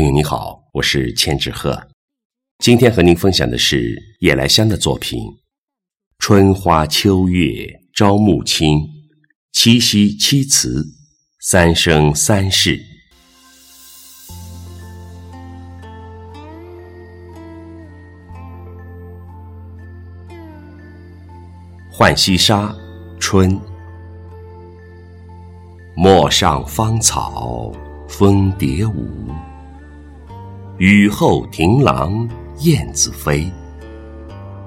朋友你好，我是千纸鹤，今天和您分享的是夜来香的作品《春花秋月朝暮清》，七夕七词，三生三世。浣溪沙，春。陌上芳草蜂蝶舞，雨后亭廊燕子飞。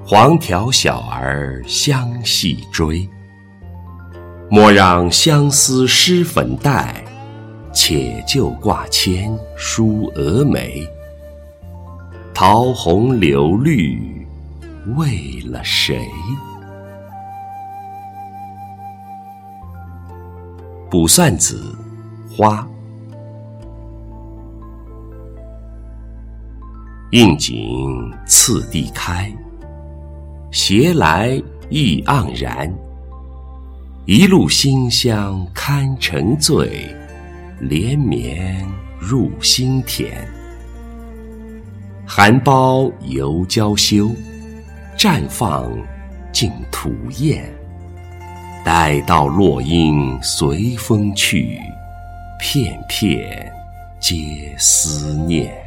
黄条小儿相戏追，莫让相思湿粉黛，且就挂牵梳蛾眉。桃红柳绿为了谁？卜算子·花，应景次第开，携来意盎然。一路馨香堪沉醉，连绵入心田。含苞犹娇羞，绽放尽吐艳。待到落英随风去，片片皆思念。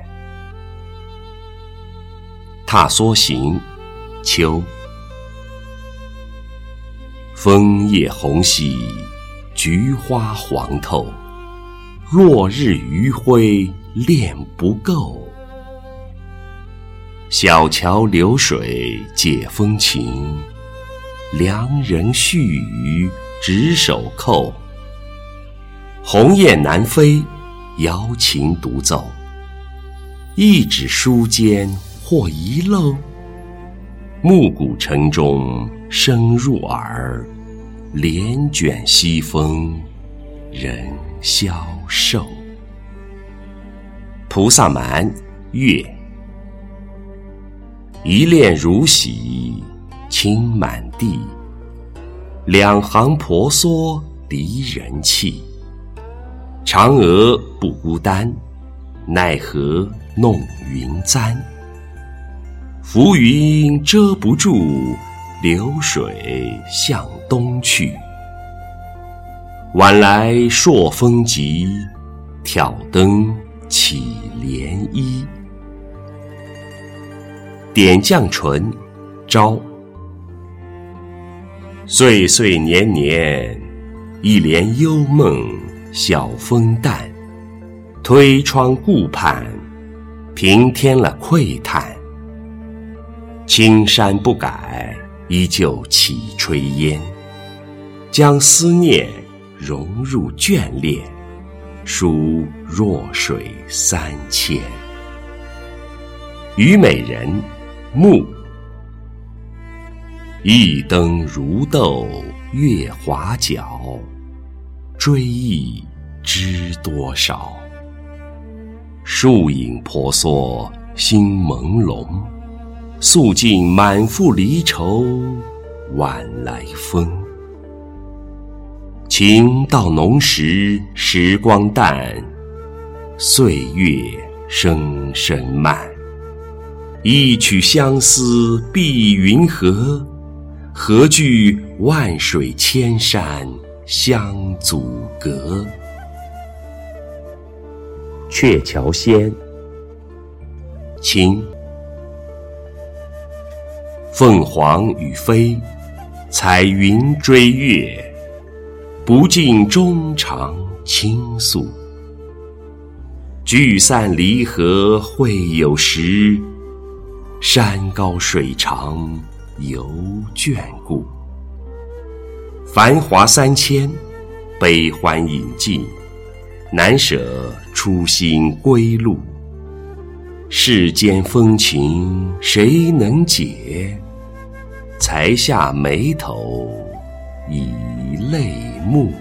踏梭行，秋。枫叶红稀，菊花黄透。落日余晖恋不够。小桥流水解风情。良人絮语执手扣，鸿雁南飞，瑶琴独奏。一纸书笺或遗漏，暮鼓晨钟声入耳，帘卷西风，人消瘦。菩萨蛮，月。一恋如洗。清满地，两行婆娑离人泣。嫦娥不孤单，奈何弄云簪？浮云遮不住，流水向东去。晚来朔风急，挑灯起涟漪。点绛唇，朝。岁岁年年，一帘幽梦晓风淡。推窗顾盼，平添了喟叹。青山不改，依旧起炊烟。将思念融入眷恋，书弱水三千。虞美人，暮。一灯如豆月华皎，追忆知多少？树影婆娑心朦胧，诉尽满腹离愁晚来风。情到浓时时光淡，岁月声声慢。一曲相思碧云河。何惧万水千山相阻隔？鹊桥仙，清。凤凰与飞，彩云追月，不尽衷肠倾诉。聚散离合会有时，山高水长。犹眷顾，繁华三千，悲欢饮尽，难舍初心归路。世间风情谁能解？才下眉头，已泪目。